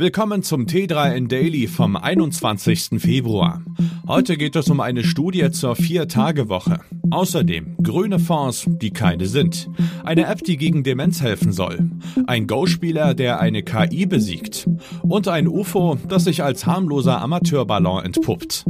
Willkommen zum T3N Daily vom 21. Februar. Heute geht es um eine Studie zur Vier-Tage-Woche. Außerdem grüne Fonds, die keine sind. Eine App, die gegen Demenz helfen soll. Ein Go-Spieler, der eine KI besiegt. Und ein UFO, das sich als harmloser Amateurballon entpuppt.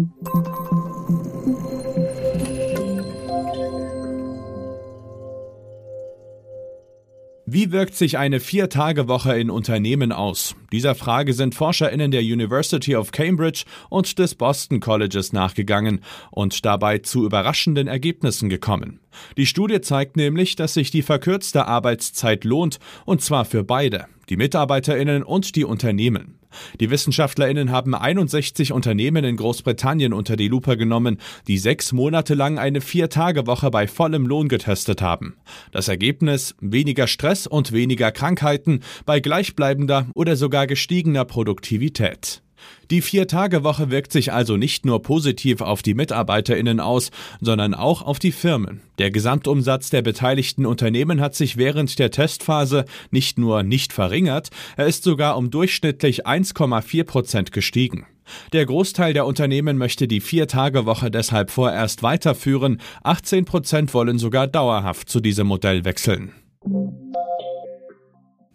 Wie wirkt sich eine Vier-Tage-Woche in Unternehmen aus? Dieser Frage sind ForscherInnen der University of Cambridge und des Boston Colleges nachgegangen und dabei zu überraschenden Ergebnissen gekommen. Die Studie zeigt nämlich, dass sich die verkürzte Arbeitszeit lohnt, und zwar für beide, die MitarbeiterInnen und die Unternehmen. Die WissenschaftlerInnen haben 61 Unternehmen in Großbritannien unter die Lupe genommen, die sechs Monate lang eine Vier-Tage-Woche bei vollem Lohn getestet haben. Das Ergebnis weniger Stress und weniger Krankheiten bei gleichbleibender oder sogar gestiegener Produktivität. Die Vier-Tage-Woche wirkt sich also nicht nur positiv auf die MitarbeiterInnen aus, sondern auch auf die Firmen. Der Gesamtumsatz der beteiligten Unternehmen hat sich während der Testphase nicht nur nicht verringert, er ist sogar um durchschnittlich 1,4 Prozent gestiegen. Der Großteil der Unternehmen möchte die Vier-Tage-Woche deshalb vorerst weiterführen, 18 Prozent wollen sogar dauerhaft zu diesem Modell wechseln.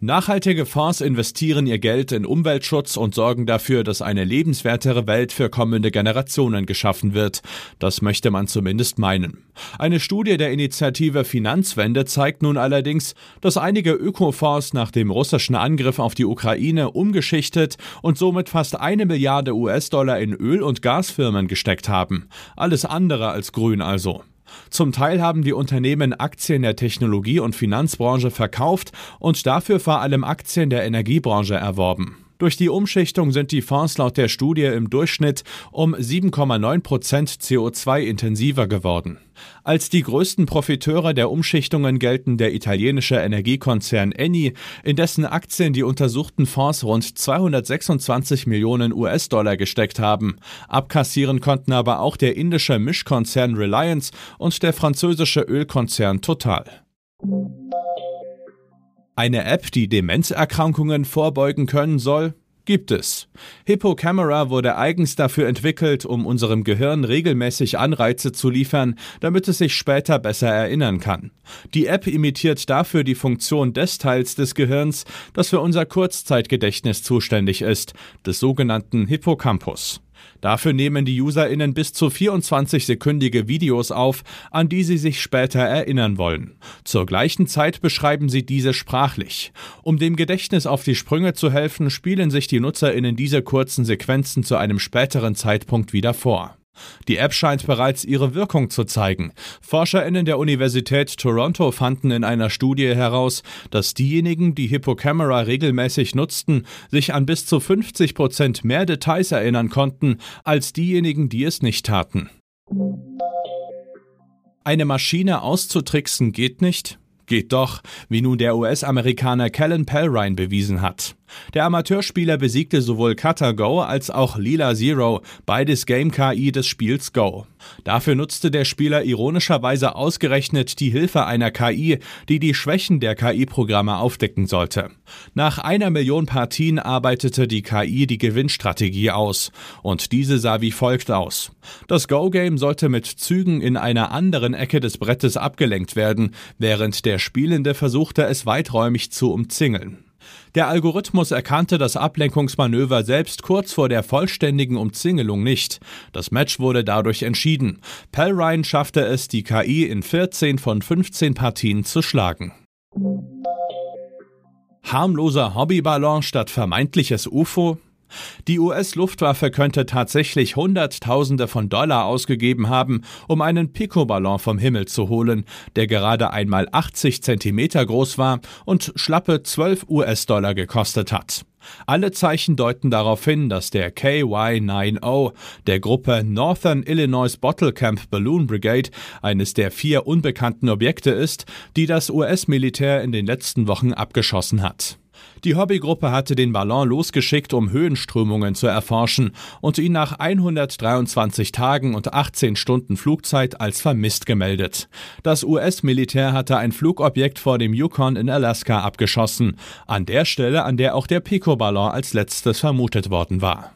Nachhaltige Fonds investieren ihr Geld in Umweltschutz und sorgen dafür, dass eine lebenswertere Welt für kommende Generationen geschaffen wird. Das möchte man zumindest meinen. Eine Studie der Initiative Finanzwende zeigt nun allerdings, dass einige Ökofonds nach dem russischen Angriff auf die Ukraine umgeschichtet und somit fast eine Milliarde US-Dollar in Öl- und Gasfirmen gesteckt haben. Alles andere als grün also. Zum Teil haben die Unternehmen Aktien der Technologie- und Finanzbranche verkauft und dafür vor allem Aktien der Energiebranche erworben. Durch die Umschichtung sind die Fonds laut der Studie im Durchschnitt um 7,9 Prozent CO2 intensiver geworden. Als die größten Profiteure der Umschichtungen gelten der italienische Energiekonzern Eni, in dessen Aktien die untersuchten Fonds rund 226 Millionen US-Dollar gesteckt haben. Abkassieren konnten aber auch der indische Mischkonzern Reliance und der französische Ölkonzern Total. Eine App, die Demenzerkrankungen vorbeugen können soll, gibt es. Hippocamera wurde eigens dafür entwickelt, um unserem Gehirn regelmäßig Anreize zu liefern, damit es sich später besser erinnern kann. Die App imitiert dafür die Funktion des Teils des Gehirns, das für unser Kurzzeitgedächtnis zuständig ist, des sogenannten Hippocampus. Dafür nehmen die UserInnen bis zu 24-sekündige Videos auf, an die sie sich später erinnern wollen. Zur gleichen Zeit beschreiben sie diese sprachlich. Um dem Gedächtnis auf die Sprünge zu helfen, spielen sich die NutzerInnen diese kurzen Sequenzen zu einem späteren Zeitpunkt wieder vor. Die App scheint bereits ihre Wirkung zu zeigen. ForscherInnen der Universität Toronto fanden in einer Studie heraus, dass diejenigen, die Hippocamera regelmäßig nutzten, sich an bis zu 50 Prozent mehr Details erinnern konnten, als diejenigen, die es nicht taten. Eine Maschine auszutricksen geht nicht? Geht doch, wie nun der US-Amerikaner Kellen Pellrine bewiesen hat. Der Amateurspieler besiegte sowohl Cutter Go als auch Lila Zero, beides Game-KI des Spiels Go. Dafür nutzte der Spieler ironischerweise ausgerechnet die Hilfe einer KI, die die Schwächen der KI-Programme aufdecken sollte. Nach einer Million Partien arbeitete die KI die Gewinnstrategie aus, und diese sah wie folgt aus. Das Go-Game sollte mit Zügen in einer anderen Ecke des Brettes abgelenkt werden, während der Spielende versuchte es weiträumig zu umzingeln. Der Algorithmus erkannte das Ablenkungsmanöver selbst kurz vor der vollständigen Umzingelung nicht. Das Match wurde dadurch entschieden. Pellrine schaffte es, die KI in 14 von 15 Partien zu schlagen. Harmloser Hobbyballon statt vermeintliches UFO? Die US-Luftwaffe könnte tatsächlich Hunderttausende von Dollar ausgegeben haben, um einen Picoballon vom Himmel zu holen, der gerade einmal 80 Zentimeter groß war und schlappe 12 US-Dollar gekostet hat. Alle Zeichen deuten darauf hin, dass der KY-90 der Gruppe Northern Illinois Bottle Camp Balloon Brigade eines der vier unbekannten Objekte ist, die das US-Militär in den letzten Wochen abgeschossen hat. Die Hobbygruppe hatte den Ballon losgeschickt, um Höhenströmungen zu erforschen und ihn nach 123 Tagen und 18 Stunden Flugzeit als vermisst gemeldet. Das US-Militär hatte ein Flugobjekt vor dem Yukon in Alaska abgeschossen, an der Stelle, an der auch der Pico-Ballon als letztes vermutet worden war.